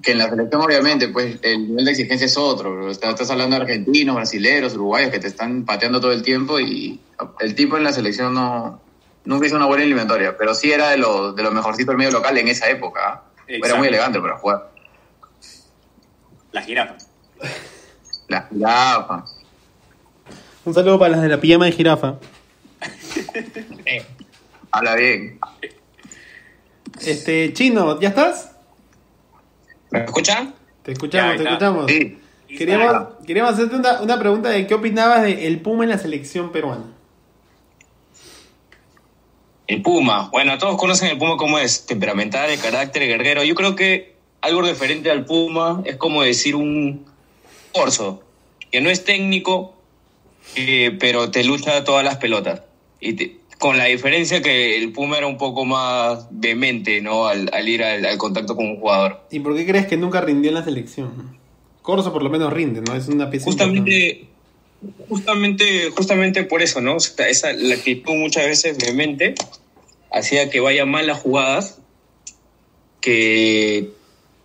que en la selección, obviamente, pues el nivel de exigencia es otro. Estás, estás hablando de argentinos, brasileros, uruguayos que te están pateando todo el tiempo y el tipo en la selección no nunca hizo una buena eliminatoria. Pero sí era de lo, de lo mejorcito del medio local en esa época. ¿ah? Era muy elegante para jugar. La jirafa. La jirafa. Un saludo para las de la pijama de jirafa. Habla bien. Este, Chino, ¿ya estás? ¿Me escuchan? Te escuchamos, Ya, te escuchamos. Sí. Queríamos, queríamos hacerte una, una pregunta de qué opinabas de el Puma en la selección peruana. El Puma. Bueno, todos conocen el Puma como es temperamental, de carácter, guerrero. Yo creo que algo referente al Puma es como decir un corso, que no es técnico, eh, pero te lucha todas las pelotas. Y te- con la diferencia que el Puma era un poco más vehemente, ¿no? Al, al ir al, al contacto con un jugador. ¿Y por qué crees que nunca rindió en la selección? Corso por lo menos rinde, ¿no? Es una pieza importante. Justamente, justamente, justamente por eso, ¿no? O sea, esa, la actitud muchas veces vehemente hacía que vaya mal las jugadas, que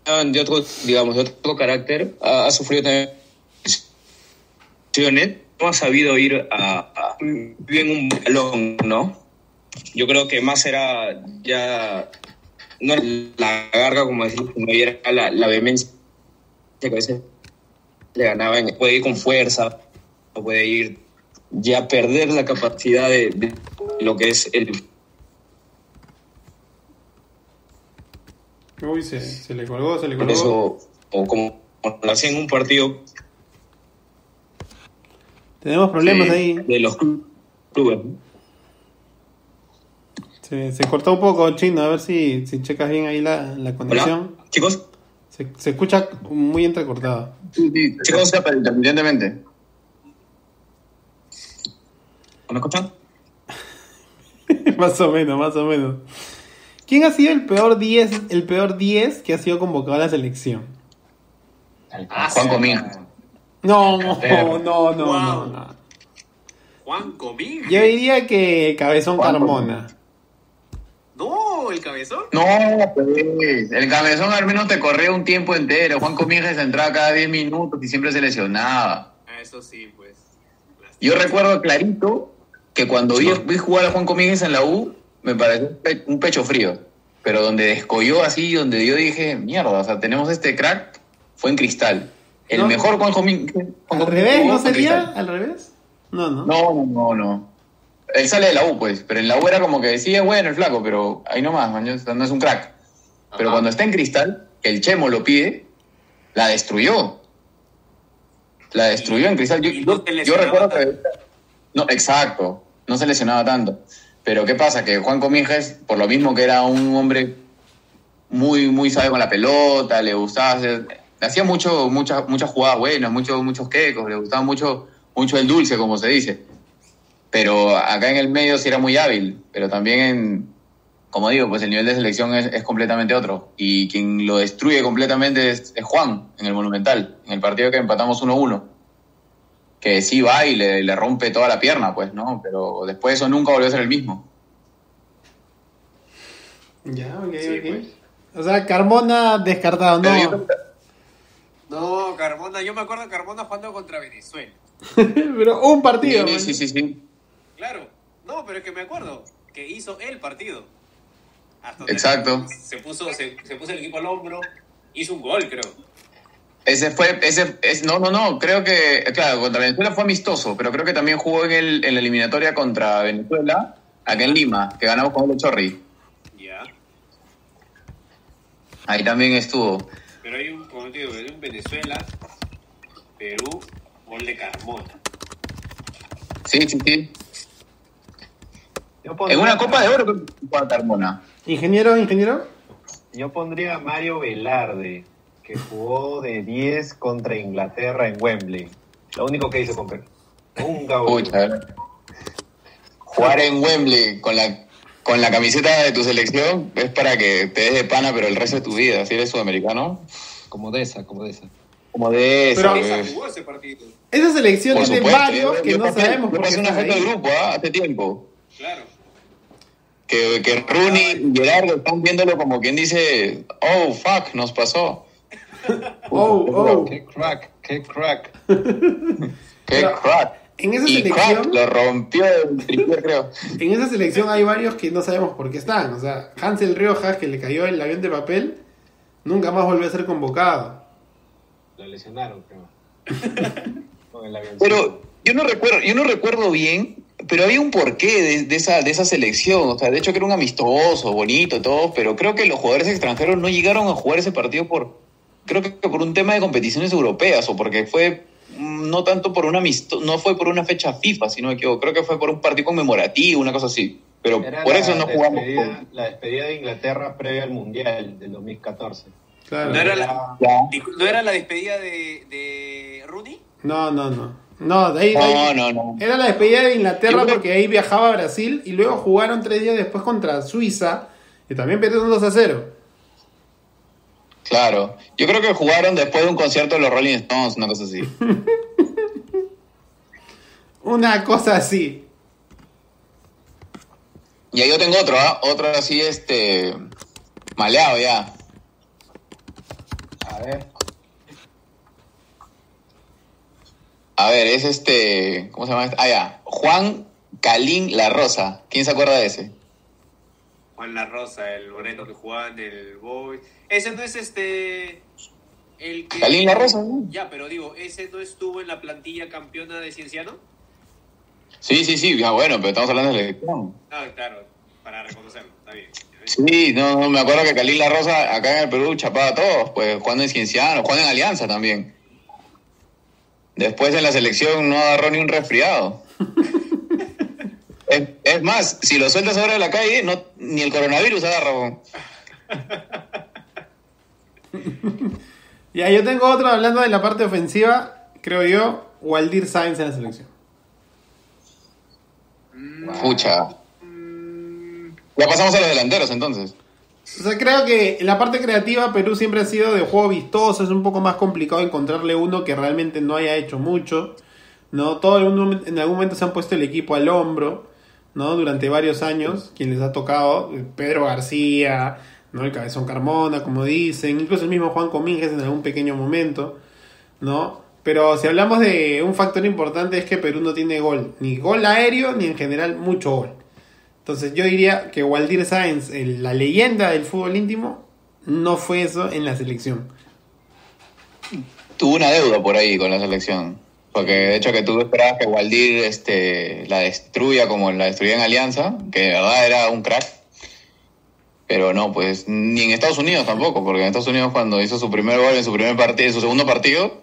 de otro, digamos, de otro carácter, ha, ha sufrido también no ha sabido ir a, a bien un balón, ¿no? Yo creo que más era ya no la garga, como decir, ya era la, la vehemencia que a veces le ganaba, en- puede ir con fuerza, o puede ir ya perder la capacidad de, de lo que es el Uy, se, se le colgó, se le colgó. eso, o como lo hacía en un partido Tenemos problemas Sí. ahí. de los clubes. ¿no? Se, se cortó un poco, chino. A ver si, si checas bien ahí la, la conexión. Hola, chicos, Se, se escucha muy entrecortado. Sí, sí, se Chicos. pero intermitentemente. ¿no me escuchan? más o menos, más o menos. ¿Quién ha sido el peor 10, el peor 10 que ha sido convocado a la selección? Ah, Juan. Comín. No, no, no, no, Wow. no. Juan Comín. Yo diría que Cabezón Juan Carmona. No, el cabezón. No, pues, el cabezón al menos te corría un tiempo entero. Juan Comínguez entraba cada 10 minutos y siempre se lesionaba. Ah, eso sí, pues. Yo recuerdo clarito que cuando vi, vi jugar a Juan Comínguez en la U, me pareció un pe- un pecho frío. Pero donde descolló así, donde yo dije, mierda, o sea, tenemos este crack, fue en Cristal. El No. mejor Juan Comínguez. Juan ¿Al revés? ¿No sería? ¿Al revés? No, no. No, no, no, no. Él sale de la U, pues, pero en la U era como que es bueno el flaco, pero ahí nomás, man, no es un crack. Pero Ajá. cuando está en Cristal, que el Chemo lo pide, la destruyó. La destruyó en Cristal. Yo, no recuerdo que... No, exacto. No se lesionaba tanto. Pero ¿qué pasa? Que Juan Comínguez, por lo mismo que era un hombre muy, muy sabe con la pelota, le gustaba hacer... Hacía mucho, muchas, muchas jugadas buenas, muchos, muchos quecos, le gustaba mucho, mucho el dulce, como se dice. Pero acá en el medio sí era muy hábil, pero también en, como digo, pues el nivel de selección es, es completamente otro. Y quien lo destruye completamente es, es Juan en el Monumental, en el partido que empatamos 1-1. Que sí va y le, le rompe toda la pierna, pues, ¿no? Pero después de eso nunca volvió a ser el mismo. Ya, ok, Sí, ok. pues. O sea, Carmona descartado, Pero no. No, Carmona, yo me acuerdo de Carmona jugando contra Venezuela. Pero un partido. sí, man. sí, sí, sí. Claro. No, pero es que me acuerdo que hizo el partido. Hasta donde Exacto. Se puso, se, se puso el equipo al hombro, hizo un gol, creo. Ese fue, ese, es, no, no, no, creo que, claro, contra Venezuela fue amistoso, pero creo que también jugó en, el, en la eliminatoria contra Venezuela, acá en Lima, que ganamos con el Chorri. Ya. Ahí también estuvo. Pero hay un, como te digo, hay un Venezuela, Perú, gol de Carmona. Sí, sí, sí. Yo pondría- En una Copa de Oro a Carmona. Ingeniero, ingeniero. Yo pondría a Mario Velarde, que jugó de 10 contra Inglaterra en Wembley. Lo único que hizo con Perú. Eh. jugar en Wembley con la, con la camiseta de tu selección es para que te des de pana, pero el resto de tu vida, si eres sudamericano, Como de esa, como de esa. como de eso. Pero- Esa jugó ese partido. Esa selección Por tiene supuesto, varios yo- que yo no pasé- sabemos por qué una foto de grupo ¿ah? hace tiempo. Claro. Que, que Rooney y Gerardo están viéndolo como quien dice, oh, fuck, nos pasó. Oh, oh. Qué crack, qué crack. Qué crack. En esa Y selección, lo rompió el creo. en esa selección hay varios que no sabemos por qué están. O sea, Hansel Riojas, que le cayó el avión de papel, nunca más volvió a ser convocado. Lo lesionaron, creo. Con el avión. Pero yo no recuerdo, yo no recuerdo bien, pero había un porqué de, de esa, de esa selección. O sea, de hecho que era un amistoso, bonito, todo, pero creo que los jugadores extranjeros no llegaron a jugar ese partido por, creo que por un tema de competiciones europeas o porque fue no tanto por un amistoso, no fue por una fecha FIFA, si no me equivoco, creo que fue por un partido conmemorativo, una cosa así. Pero Era por eso no jugamos. despedida- con- La despedida de Inglaterra previa al Mundial del 2014. Claro. No era la. ¿No era la despedida de, de Rooney? No, no, no. No, de ahí, de ahí- No, no, no. Era la despedida de Inglaterra porque ahí viajaba a Brasil y luego jugaron tres días después contra Suiza y también perdieron 2 a 0. Claro. Yo creo que jugaron después de un concierto de los Rolling Stones, una cosa así. Una cosa así. Y ahí yo tengo otro, ¿ah? Otro así, este. Maleado ya. A ver. A ver, es este. ¿Cómo se llama? este? Ah, ya. Juan Calín La Rosa. ¿Quién se acuerda de ese? Juan La Rosa, el moreno que jugaba en el Boy. Ese no es este. El que. Calín La Rosa, ¿no? Ya, pero digo, ese no estuvo en la plantilla campeona de Cienciano. Sí, sí, sí. Ya, bueno, pero estamos hablando de selección. Ah, claro, para reconocerlo, está bien. Sí, no, no, me acuerdo que Calín La Rosa acá en el Perú chapaba a todos, pues jugando en Cienciano, jugando en Alianza también. Después en la selección no agarró ni un resfriado. es, más, si lo sueltas ahora de la calle, no, ni el coronavirus agarra. Ya, yo tengo otro hablando de la parte ofensiva, creo yo, Waldir Sainz en la selección. Pucha. Ya pasamos a los delanteros entonces. O sea, creo que en la parte creativa Perú siempre ha sido de juego vistoso, es un poco más complicado encontrarle uno que realmente no haya hecho mucho, ¿no? Todo el mundo en algún momento se han puesto el equipo al hombro, ¿no? Durante varios años, quien les ha tocado, Pedro García, ¿no? El Cabezón Carmona, como dicen, incluso el mismo Juan Comínguez en algún pequeño momento, ¿no? Pero si hablamos de un factor importante es que Perú no tiene gol, ni gol aéreo, ni en general mucho gol. Entonces yo diría que Waldir Sáenz, la leyenda del fútbol íntimo, no fue eso en la selección. Tuvo una deuda por ahí con la selección. Porque de hecho que tú esperabas que Waldir este, la destruya como la destruía en Alianza, que de verdad era un crack. Pero no, pues ni en Estados Unidos tampoco, porque en Estados Unidos cuando hizo su primer gol en su primer partido, en su segundo partido,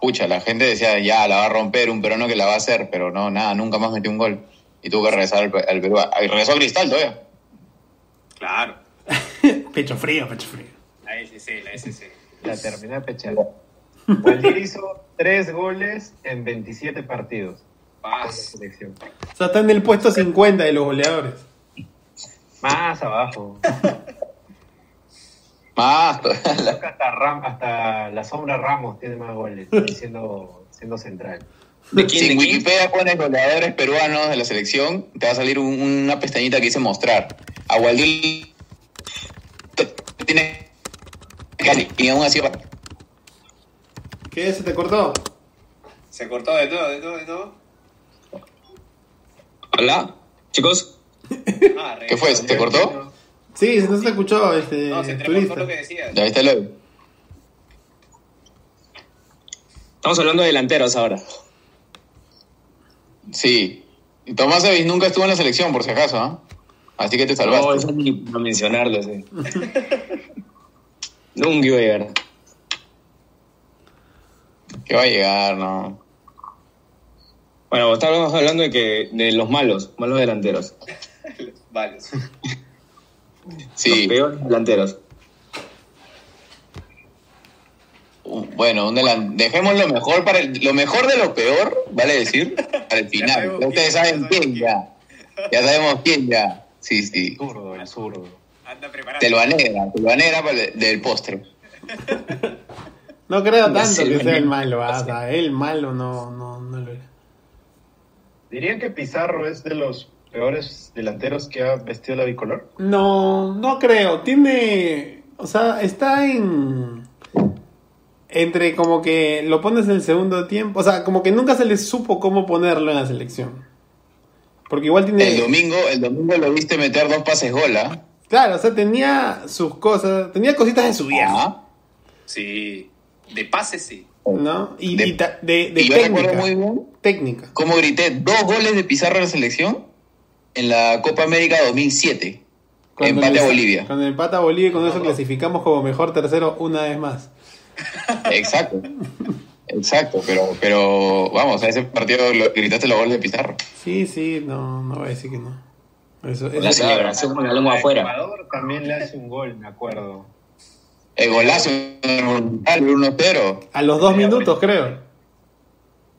pucha, la gente decía, ya, la va a romper, un peruano que la va a hacer, pero no, nada, nunca más metió un gol. Y tuvo que regresar al, al Perú. Ah, Y regresó a Cristal todavía. Claro, pecho frío, pecho frío. la SC, la SC. La terminé de Waldir hizo tres goles en 27 partidos. Paz. selección. O sea, está en el puesto 50 de los goleadores. Más abajo. Más, hasta, Ram- hasta la sombra Ramos tiene más goles, siendo, siendo central. ¿De Si quién? en. Wikipedia pones goleadores peruanos de la selección, te va a salir un- una pestañita que dice mostrar. A Waldir tiene y aún así ¿Qué? ¿Se te cortó? Se cortó de todo, de todo, de todo. Hola, chicos. Ah, ¿Qué fue? ¿Se te cortó? Sí, no se te escuchó, este, No, se te cortó lo que decías. Ya viste lo Estamos hablando de delanteros ahora. Sí. Y Tomás Evis nunca estuvo en la selección, por si acaso, ¿ah? Así que te No, salvaste. eso ni para mencionarlo, sí. Nunca iba a llegar. Que va a llegar, ¿no? Bueno, estábamos hablando de que de los malos, malos delanteros. Vale. Sí. Los peores delanteros. Bueno, un delan- dejemos lo mejor para el, lo mejor de lo peor, vale decir, para el final. Ya ustedes quién, saben ya quién ya. Ya sabemos quién ya. Sí, sí. Zurdo, el zurdo. Anda preparado. Telvanera, telvanera para el- del postre. No creo No tanto sé, que sea el malo, ah, o sea, el malo no, no, no lo era. ¿Dirían que Pizarro es de los peores delanteros que ha vestido la bicolor? No, no creo. Tiene. O sea, está en. Entre como que lo pones en el segundo tiempo. O sea, como que nunca se le supo cómo ponerlo en la selección. Porque igual tiene. El domingo, el domingo lo viste meter dos pases gola. Claro, o sea, tenía sus cosas. Tenía cositas de su. Ah, Sí. De pase, sí. ¿No? Y De- y ta- de, de y yo técnica. recuerdo muy bien Técnica. cómo grité dos goles de Pizarro en la selección en la Copa América 2007. Cuando empate le a Bolivia. Cuando el empate a Bolivia y con eso clasificamos como mejor tercero una vez más. Exacto. Exacto, pero, pero vamos, a ese partido lo- gritaste los goles de Pizarro. Sí, sí, no, no voy a decir que no. Eso, eso La celebración con la lengua afuera. Ecuador también le hace un gol, me acuerdo. El golazo en el Monumental, el 1-0. A los dos minutos, creo.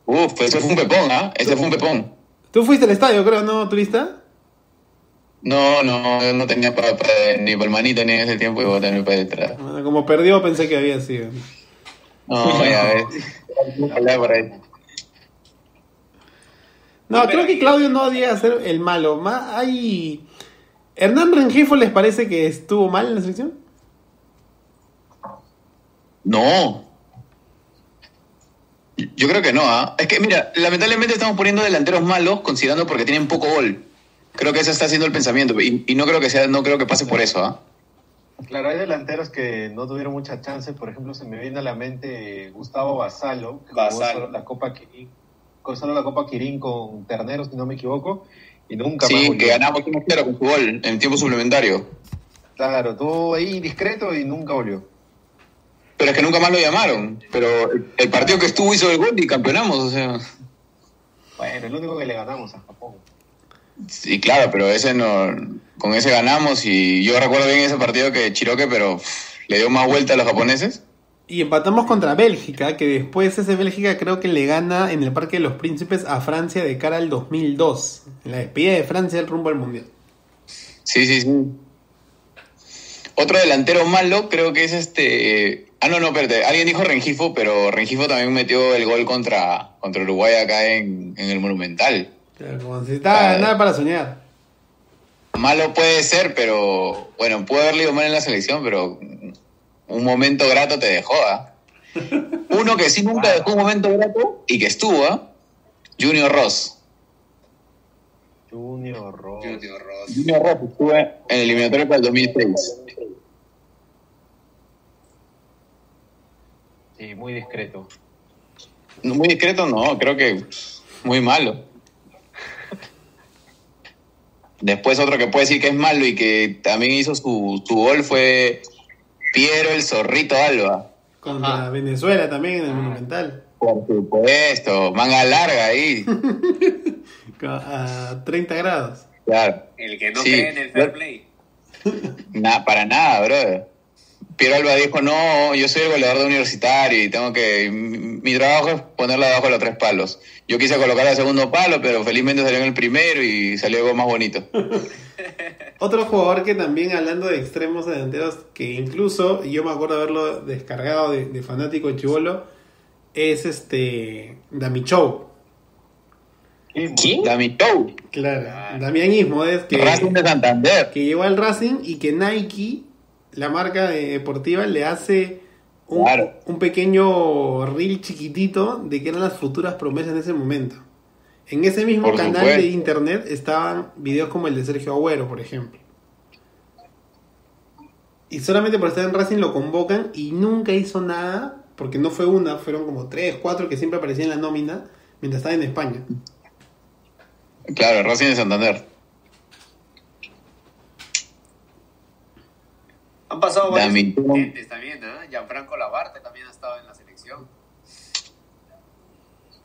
Uf, ese fue un pepón, ¿ah? Ese fue un pepón. Tú fuiste al estadio, creo, ¿no, turista? No, no, no tenía para, ni por el manito ni en ese tiempo iba a tener para detrás. Bueno, como perdió, pensé que había sido. No, ya ves. No, creo que Claudio no llega a ser el malo. Ma- hay... ¿Hernán Rengifo les parece que estuvo mal en la selección? No. Yo creo que no, ¿ah? Es que, mira, lamentablemente estamos poniendo delanteros malos considerando porque tienen poco gol. Creo que ese está siendo el pensamiento. Y, y no creo que sea, no creo que pase por eso, ¿ah? Claro, hay delanteros que no tuvieron mucha chance. Por ejemplo, se me viene a la mente Gustavo Basalo, que jugó Basalo. solo la Copa Quirín, solo la Copa Quirín con Terneros, si no me equivoco, y nunca más Sí, volvió. que ganamos 1-0 con su gol en tiempo suplementario. Claro, estuvo ahí discreto y nunca volvió. Pero es que nunca más lo llamaron. Pero el, el partido que estuvo hizo el gol y campeonamos, o sea. Bueno, el único que le ganamos a Japón. Sí, claro, pero ese no, con ese ganamos y yo recuerdo bien ese partido que Chiroque, pero le dio más vuelta a los japoneses. Y empatamos contra Bélgica, que después ese Bélgica creo que le gana en el Parque de los Príncipes a Francia de cara al 2002. En la despedida de Francia el rumbo al Mundial. Sí, sí, sí. Otro delantero malo creo que es este... Ah, no, no, espérate. Alguien dijo Rengifo, pero Rengifo también metió el gol contra, contra Uruguay acá en, en el Monumental. Claro, como si Claro. nada para soñar. Malo puede ser, pero bueno, puede haberle ido mal en la selección, pero un momento grato te dejó, ¿ah? Uno que sí nunca dejó un momento grato y que estuvo, ¿ah? Junior Ross. Junior Ross. Junior Ross. Junior Ross estuvo en el eliminatorio para el 2006. Sí, muy discreto. No, Muy discreto, no, creo que muy malo. Después otro que puede decir que es malo y que también hizo su, su gol fue Piero el Zorrito Alba. Contra Ajá. Venezuela también en el Monumental. Por supuesto, manga larga ahí. A 30 grados. Claro. El que no Sí. cree en el fair play. Nada, para nada, brother. Piero Alba dijo, no, yo soy el goleador de universitario y tengo que... Mi, mi trabajo es ponerla debajo de los tres palos. Yo quise colocar el segundo palo, pero felizmente salió en el primero y salió algo más bonito. Otro jugador que también, hablando de extremos delanteros, que incluso yo me acuerdo haberlo descargado de, de fanático de Chivolo, es este Damichou. ¿Quién? Dami Show, Claro, Damián Ismodes, que, Racing de Santander. que llegó al Racing y que Nike, la marca de- deportiva, le hace un, Claro. un pequeño reel chiquitito de que eran las futuras promesas en ese momento. En ese mismo Por canal supuesto. de internet estaban videos como el de Sergio Agüero, por ejemplo. Y solamente por estar en Racing lo convocan y nunca hizo nada, porque no fue una, fueron como tres, cuatro que siempre aparecían en la nómina mientras estaba en España. Claro, Racing de Santander. Han pasado varios también, ¿no? Gianfranco Labarte también ha estado en la selección.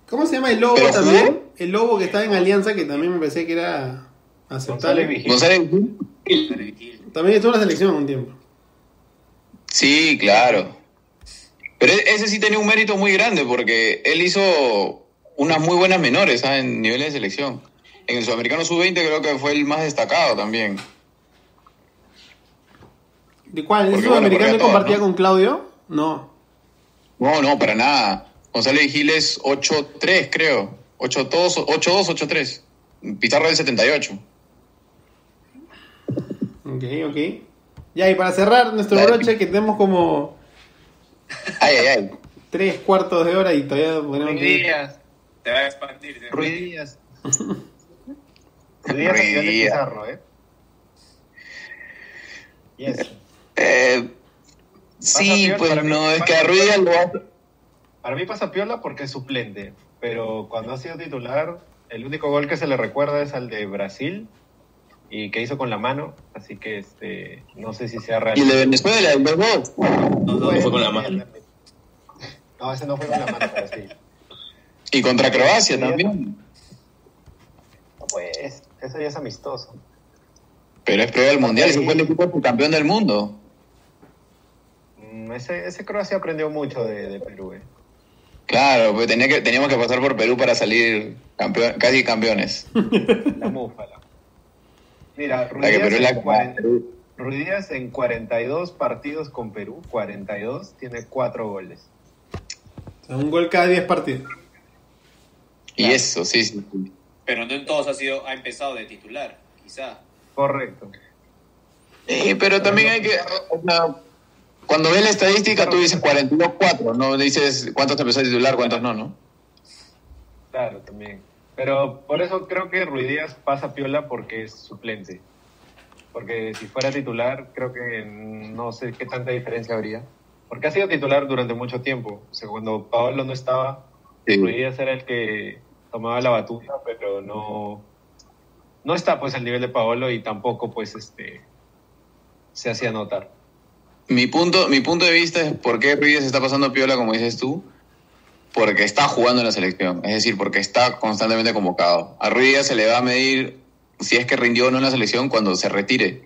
¿Cómo se llama el lobo ¿Pero también? El lobo que estaba en Alianza, que también me parecía que era aceptable. González. También estuvo en la selección un tiempo. Sí, claro. Pero e- ese sí tenía un mérito muy grande porque él hizo unas muy buenas menores ¿ah? en niveles de selección. En el Sudamericano Sub-20 creo que fue el más destacado también. ¿De cuál? ¿El sudamericano que compartía ¿no? con Claudio? No. No, no, para nada. González Giles 8-3 creo. 8-2, 8-2, 8-3. Pizarro del 78. Ok, ok. Ya, y para cerrar nuestro Dale. broche, que tenemos como Ay, ay, ay. tres cuartos de hora y todavía ponemos que... Ruidías. Te va a expandir. a nivel de Ruidías. Pizarro, ¿eh? Y eso. Eh, sí, pues no, es que a Ruiz lo hace. Para mí pasa piola porque es suplente, pero cuando ha sido titular, el único gol que se le recuerda es al de Brasil y que hizo con la mano, así que este no sé si sea real. Y el de Venezuela, el 2-2. No, no, no fue con la mano. No, ese no fue con la mano, pero sí. Y contra Croacia también. Pues, eso ya es amistoso. Pero es previo al mundial, ese fue el equipo campeón del mundo. Ese, ese Croacia aprendió mucho de, de Perú, ¿eh? Claro, pues tenía que, teníamos que pasar por Perú para salir campeón, casi campeones. La múfala. Mira, La que Perú es Ruidías la en, 40 Ruidías en 42 partidos con Perú, 42, tiene 4 goles. O sea, un gol cada 10 partidos. Y eso, sí, sí. sí. Pero no en todos ha sido, ha empezado de titular, quizá. Correcto. Eh, pero también hay que. o sea, cuando ves la estadística, tú dices 42-4, no dices cuántos te empezó a titular, cuántos no, ¿no? Claro, también. Pero por eso creo que Ruidías pasa piola porque es suplente. Porque si fuera titular, creo que no sé qué tanta diferencia habría. Porque ha sido titular durante mucho tiempo. O sea, cuando Paolo no estaba, Sí. Ruidías era el que tomaba la batuta, pero no, no está pues al nivel de Paolo y tampoco pues este se hacía notar. Mi punto, mi punto de vista es por qué Ruiz está pasando piola, como dices tú, porque está jugando en la selección, es decir, porque está constantemente convocado. A Ruiz se le va a medir si es que rindió o no en la selección cuando se retire.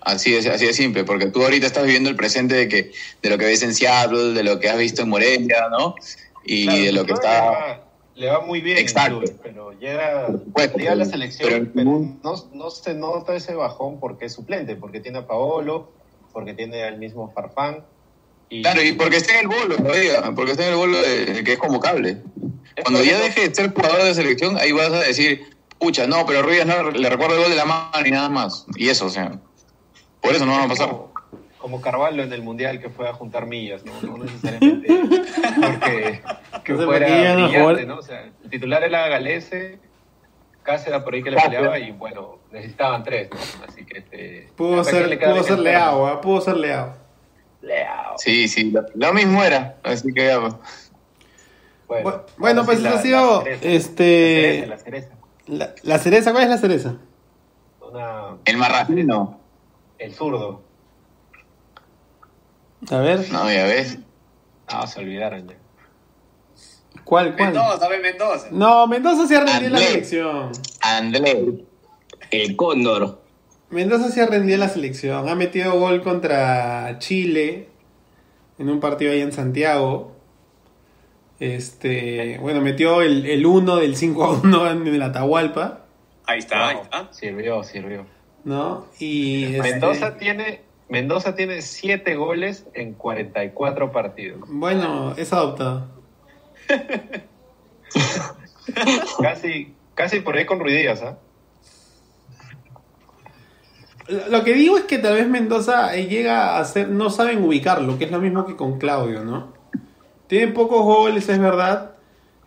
Así es, así de simple, porque tú ahorita estás viviendo el presente de que de lo que ves en Seattle, de lo que has visto en Morelia, ¿no? Y Claro, de lo que está Le va, le va muy bien, en Exacto. clubes, pero llega, llega a la selección, pero pero, no, no se nota ese bajón porque es suplente, porque tiene a Paolo, porque tiene al mismo Farfán. Y, Claro, y porque está en el bolo todavía, porque está en el bolo de, de que es convocable. Es Cuando ya deje de ser jugador de selección, ahí vas a decir, pucha, no, pero Ruiz no le recuerdo el gol de la mano y nada más. Y eso, o sea, por eso no va a pasar. Como, como Carvalho en el Mundial que fue a juntar millas, ¿no? No necesariamente porque que No fuera brillante, ¿no? O sea, el titular era Galese, Cáceres por ahí que le Cáceres. peleaba y bueno, necesitaban tres, ¿no? Así que este... Pudo ser, pudo ser Leao, ¿ah? pudo ser Leao. Leao. Sí, sí, lo, lo mismo era. Así que ya, pues. Bu- Bueno, ahora pues eso ha sido, la cereza, este, La cereza, la cereza. la, la cereza, ¿cuál es la cereza? Una- el marracino. el zurdo. A ver, No, ya ves. No, se olvidaron ya. ¿Cuál, cuál? Mendoza, ve Mendoza. No, Mendoza se ha rendido en la Andrés. selección. André. El cóndor. Mendoza se ha rendido en la selección. Ha metido gol contra Chile en un partido ahí en Santiago. Este, bueno, metió el, el 1 del 5 a 1 en el Atahualpa, Ahí está, ahí No, está. Sirvió, sirvió. ¿no? Y este, Mendoza tiene Mendoza tiene 7 goles en 44 partidos. bueno, es adoptado. Casi, casi por ahí con Ruidías, ¿ah? Lo lo que digo es que tal vez Mendoza eh, llega a ser, no saben ubicarlo, que es lo mismo que con Claudio, ¿no? Tiene pocos goles, es verdad.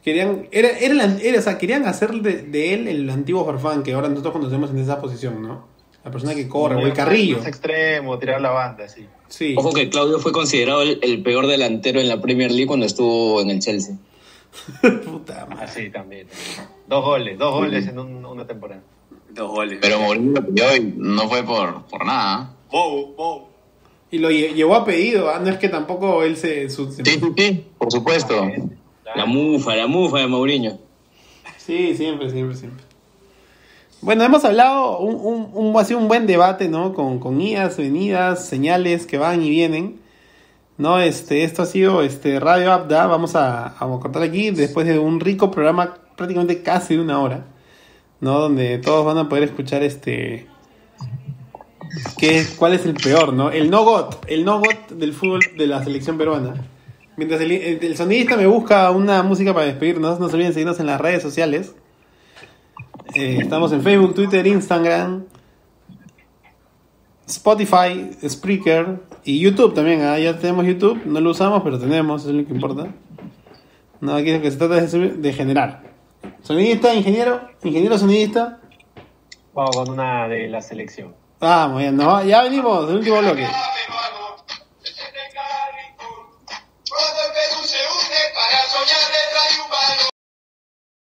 Querían, era, era, era- o sea, querían hacer de, de él el antiguo Farfán, que ahora nosotros conocemos en esa posición, ¿no? La persona que corre, o el carrillo. Más extremo, tirar la banda, sí. Sí. Ojo que Claudio fue considerado el, el peor delantero en la Premier League cuando estuvo en el Chelsea. Puta madre. Así también. Dos goles, dos goles en un- una temporada. Dos goles. Pero Mourinho lo pidió y no fue por, por nada. Bobo. Y lo lle- llevó a pedido, ¿ah? no es que tampoco él se... su- se- Sí, sí, sí, por supuesto. La mufa, la mufa de Mourinho. Sí, siempre, siempre, siempre. Bueno, hemos hablado, un, un, un- ha sido un buen debate, ¿no? Con, con idas, venidas, señales que van y vienen. No, este, esto ha sido este Radio Abda. Vamos a, a cortar aquí después de un rico programa, prácticamente casi de una hora, ¿no? Donde todos van a poder escuchar este. ¿Qué, es- ¿Cuál es el peor, no? El no got, el no got del fútbol de la selección peruana. Mientras el, el- sonidista me busca una música para despedirnos, no se olviden seguirnos en las redes sociales. Eh, estamos en Facebook, Twitter, Instagram, Spotify, Spreaker y YouTube también. ah, Ya tenemos YouTube, no lo usamos, pero tenemos, eso es lo que importa. No, aquí lo que se trata es de, generar. Sonidista, ingeniero, ingeniero sonidista. Vamos con una de la selección. Vamos, ya, no, ya venimos, el último bloque.